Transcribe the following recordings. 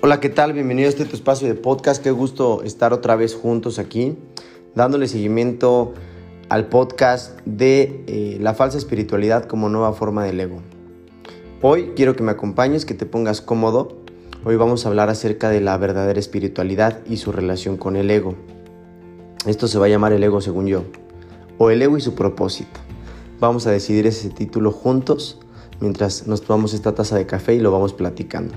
Hola, ¿qué tal? Bienvenido a este tu espacio de podcast. Qué gusto estar otra vez juntos aquí, dándole seguimiento al podcast de eh, la falsa espiritualidad como nueva forma del ego. Hoy quiero que me acompañes, que te pongas cómodo. Hoy vamos a hablar acerca de la verdadera espiritualidad y su relación con el ego. Esto se va a llamar el ego según yo, o el ego y su propósito. Vamos a decidir ese título juntos mientras nos tomamos esta taza de café y lo vamos platicando.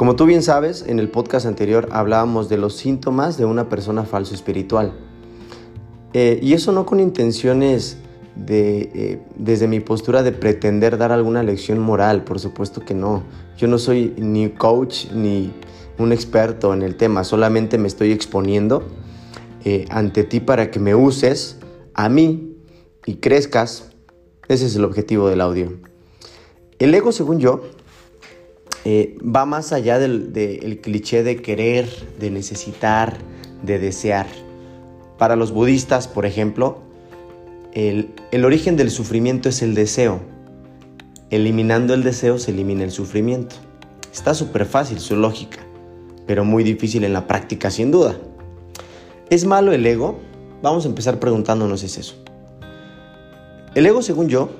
Como tú bien sabes, en el podcast anterior hablábamos de los síntomas de una persona falso espiritual. Eh, y eso no con intenciones de, eh, desde mi postura de pretender dar alguna lección moral, por supuesto que no. Yo no soy ni coach ni un experto en el tema, solamente me estoy exponiendo eh, ante ti para que me uses a mí y crezcas. Ese es el objetivo del audio. El ego, según yo, eh, va más allá del, cliché de querer, de necesitar, de desear. Para los budistas, por ejemplo, el, origen del sufrimiento es el deseo. Eliminando el deseo se elimina el sufrimiento. Está súper fácil su lógica, pero muy difícil en la práctica sin duda. ¿Es malo el ego? Vamos a empezar preguntándonos es eso. El ego, según yo,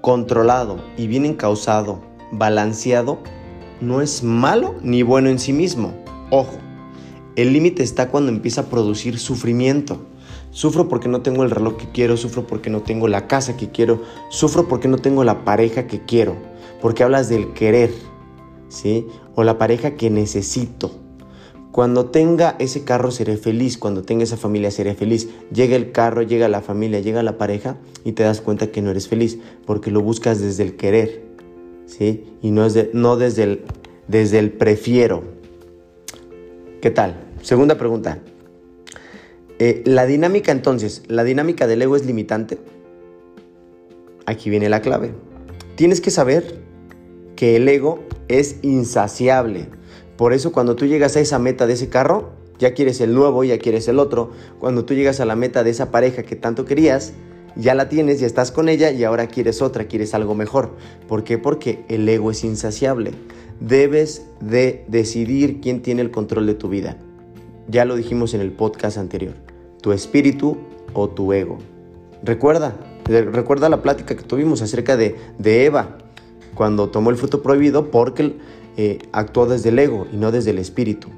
controlado y bien encausado, balanceado, no es malo ni bueno en sí mismo. Ojo, el límite está cuando empieza a producir sufrimiento. Sufro porque no tengo el reloj que quiero, sufro porque no tengo la casa que quiero, sufro porque no tengo la pareja que quiero, porque hablas del querer, ¿sí? O la pareja que necesito. Cuando tenga ese carro seré feliz, cuando tenga esa familia seré feliz. Llega el carro, llega la familia, llega la pareja y te das cuenta que no eres feliz porque lo buscas desde el querer. ¿Sí? Y no, es no desde, el, desde el prefiero. ¿Qué tal? Segunda pregunta. Eh, la dinámica entonces, ¿la dinámica del ego es limitante? Aquí viene la clave. Tienes que saber que el ego es insaciable. Por eso cuando tú llegas a esa meta de ese carro, ya quieres el nuevo, ya quieres el otro. Cuando tú llegas a la meta de esa pareja que tanto querías, ya la tienes, ya estás con ella y ahora quieres otra, quieres algo mejor. ¿Por qué? Porque el ego es insaciable. Debes de decidir quién tiene el control de tu vida. Ya lo dijimos en el podcast anterior. Tu espíritu o tu ego. Recuerda, recuerda la plática que tuvimos acerca de, Eva, cuando tomó el fruto prohibido porque eh, actuó desde el ego y no desde el espíritu.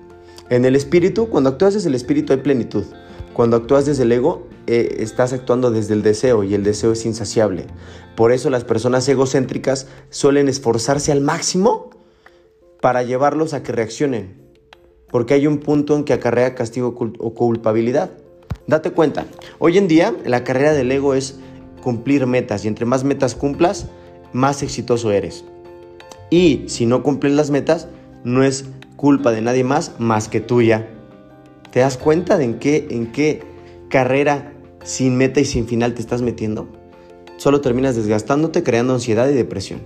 En el espíritu, cuando actúas desde el espíritu hay plenitud. Cuando actúas desde el ego, eh, estás actuando desde el deseo y el deseo es insaciable. Por eso las personas egocéntricas suelen esforzarse al máximo para llevarlos a que reaccionen. Porque hay un punto en que acarrea castigo o culpabilidad. Date cuenta, hoy en día la carrera del ego es cumplir metas y entre más metas cumplas, más exitoso eres. Y si no cumples las metas, no es culpa de nadie más más que tuya. ¿Te das cuenta de en qué, en qué carrera sin meta y sin final te estás metiendo? Solo terminas desgastándote, creando ansiedad y depresión.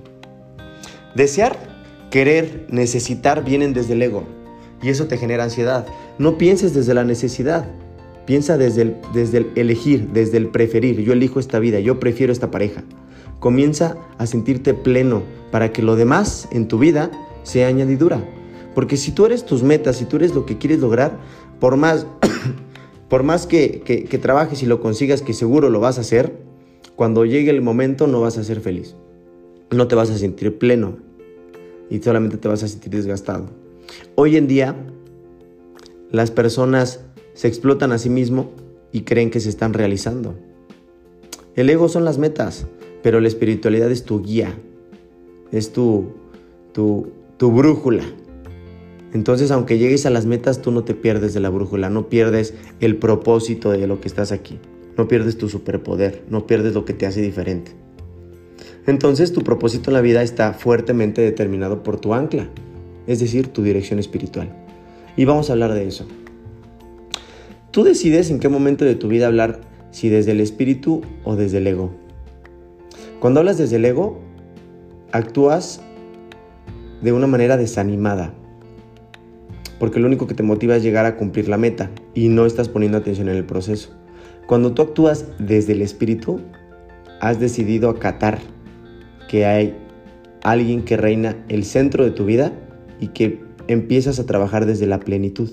Desear, querer, necesitar vienen desde el ego y eso te genera ansiedad. No pienses desde la necesidad, piensa desde el, desde el elegir, desde el preferir. Yo elijo esta vida, yo prefiero esta pareja. Comienza a sentirte pleno para que lo demás en tu vida sea añadidura. Porque si tú eres tus metas, si tú eres lo que quieres lograr, por más, por más que, trabajes y lo consigas, que seguro lo vas a hacer, cuando llegue el momento no vas a ser feliz. No te vas a sentir pleno y solamente te vas a sentir desgastado. Hoy en día, las personas se explotan a sí mismo y creen que se están realizando. El ego son las metas, pero la espiritualidad es tu guía, es tu, tu, tu brújula. Entonces, aunque llegues a las metas, tú no te pierdes de la brújula, no pierdes el propósito de lo que estás aquí, no pierdes tu superpoder, no pierdes lo que te hace diferente. Entonces, tu propósito en la vida está fuertemente determinado por tu ancla, es decir, tu dirección espiritual. Y vamos a hablar de eso. Tú decides en qué momento de tu vida hablar, si desde el espíritu o desde el ego. Cuando hablas desde el ego, actúas de una manera desanimada, porque lo único que te motiva es llegar a cumplir la meta y no estás poniendo atención en el proceso. Cuando tú actúas desde el espíritu, has decidido acatar que hay alguien que reina el centro de tu vida y que empiezas a trabajar desde la plenitud.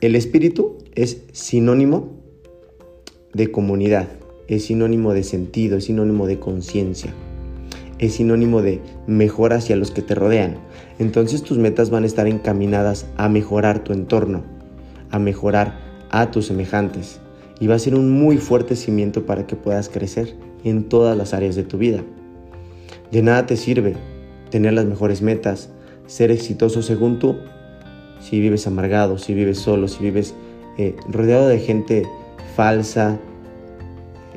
El espíritu es sinónimo de comunidad, es sinónimo de sentido, es sinónimo de conciencia, es sinónimo de mejora hacia los que te rodean. Entonces tus metas van a estar encaminadas a mejorar tu entorno, a mejorar a tus semejantes y va a ser un muy fuerte cimiento para que puedas crecer en todas las áreas de tu vida. De nada te sirve tener las mejores metas, ser exitoso según tú, si vives amargado, si vives solo, si vives eh, rodeado de gente falsa,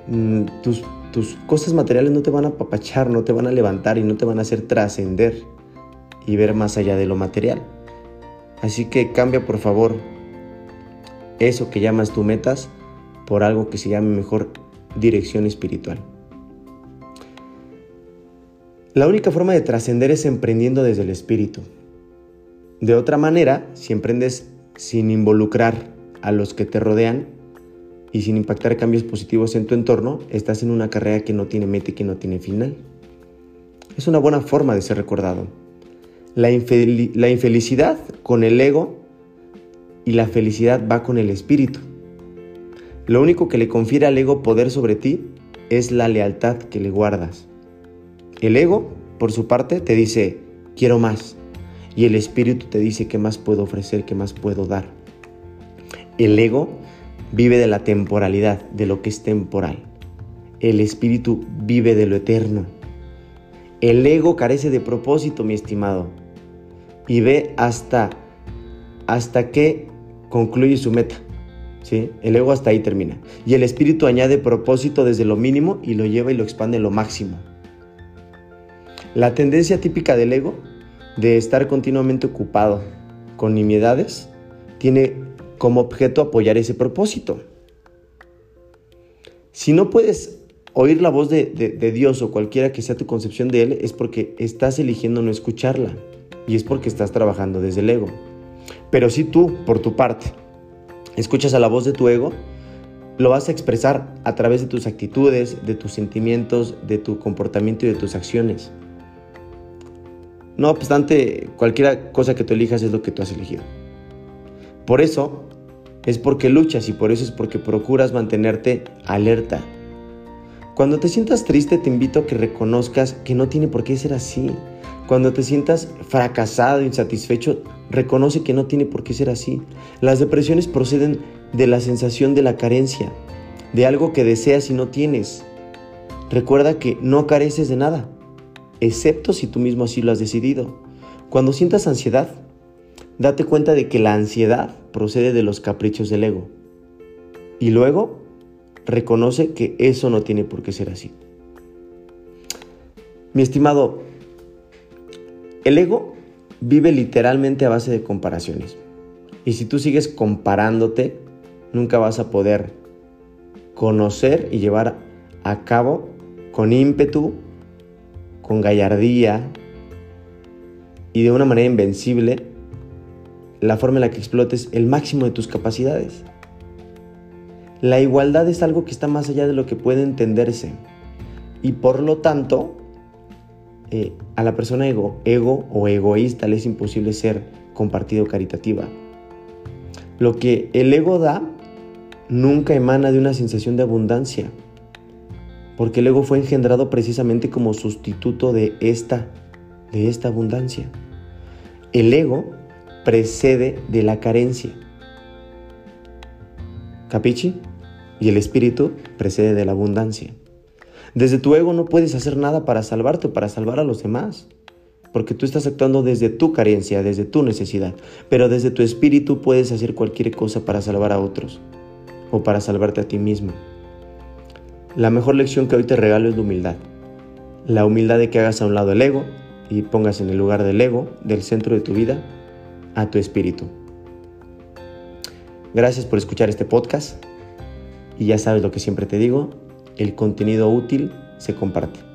mm, tus, tus cosas materiales no te van a apapachar, no te van a levantar y no te van a hacer trascender y ver más allá de lo material. Así que cambia por favor eso que llamas tu metas por algo que se llame mejor dirección espiritual. La única forma de trascender es emprendiendo desde el espíritu. De otra manera, si emprendes sin involucrar a los que te rodean y sin impactar cambios positivos en tu entorno, estás en una carrera que no tiene meta y que no tiene final. Es una buena forma de ser recordado. La, la infelicidad con el ego y la felicidad va con el espíritu. Lo único que le confiere al ego poder sobre ti es la lealtad que le guardas. El ego, por su parte, te dice, quiero más. Y el espíritu te dice, ¿qué más puedo ofrecer? ¿Qué más puedo dar? El ego vive de la temporalidad, de lo que es temporal. El espíritu vive de lo eterno. El ego carece de propósito, mi estimado, y ve hasta, hasta que concluye su meta. ¿sí? El ego hasta ahí termina. Y el espíritu añade propósito desde lo mínimo y lo lleva y lo expande lo máximo. La tendencia típica del ego de estar continuamente ocupado con nimiedades tiene como objeto apoyar ese propósito. Si no puedes oír la voz de, Dios o cualquiera que sea tu concepción de Él, es porque estás eligiendo no escucharla y es porque estás trabajando desde el ego. Pero si tú, por tu parte, escuchas a la voz de tu ego, lo vas a expresar a través de tus actitudes, de tus sentimientos, de tu comportamiento y de tus acciones. No obstante, cualquier cosa que tú elijas es lo que tú has elegido. Por eso es porque luchas y por eso es porque procuras mantenerte alerta. Cuando te sientas triste te invito a que reconozcas que no tiene por qué ser así. Cuando te sientas fracasado, insatisfecho, reconoce que no tiene por qué ser así. Las depresiones proceden de la sensación de la carencia, de algo que deseas y no tienes. Recuerda que no careces de nada excepto si tú mismo así lo has decidido. Cuando sientas ansiedad, date cuenta de que la ansiedad procede de los caprichos del ego. Y luego, reconoce que eso no tiene por qué ser así. Mi estimado, el ego vive literalmente a base de comparaciones. Y si tú sigues comparándote, nunca vas a poder conocer y llevar a cabo con ímpetu con gallardía y de una manera invencible la forma en la que explotes el máximo de tus capacidades. La igualdad es algo que está más allá de lo que puede entenderse y por lo tanto eh, a la persona ego, ego o egoísta le es imposible ser compartido caritativa. Lo que el ego da nunca emana de una sensación de abundancia porque el ego fue engendrado precisamente como sustituto de esta, de esta abundancia. El ego precede de la carencia. ¿Capichi? Y el espíritu precede de la abundancia. Desde tu ego no puedes hacer nada para salvarte o para salvar a los demás, porque tú estás actuando desde tu carencia, desde tu necesidad, pero desde tu espíritu puedes hacer cualquier cosa para salvar a otros o para salvarte a ti mismo. La mejor lección que hoy te regalo es la humildad. La humildad de que hagas a un lado el ego y pongas en el lugar del ego, del centro de tu vida, a tu espíritu. Gracias por escuchar este podcast y ya sabes lo que siempre te digo, el contenido útil se comparte.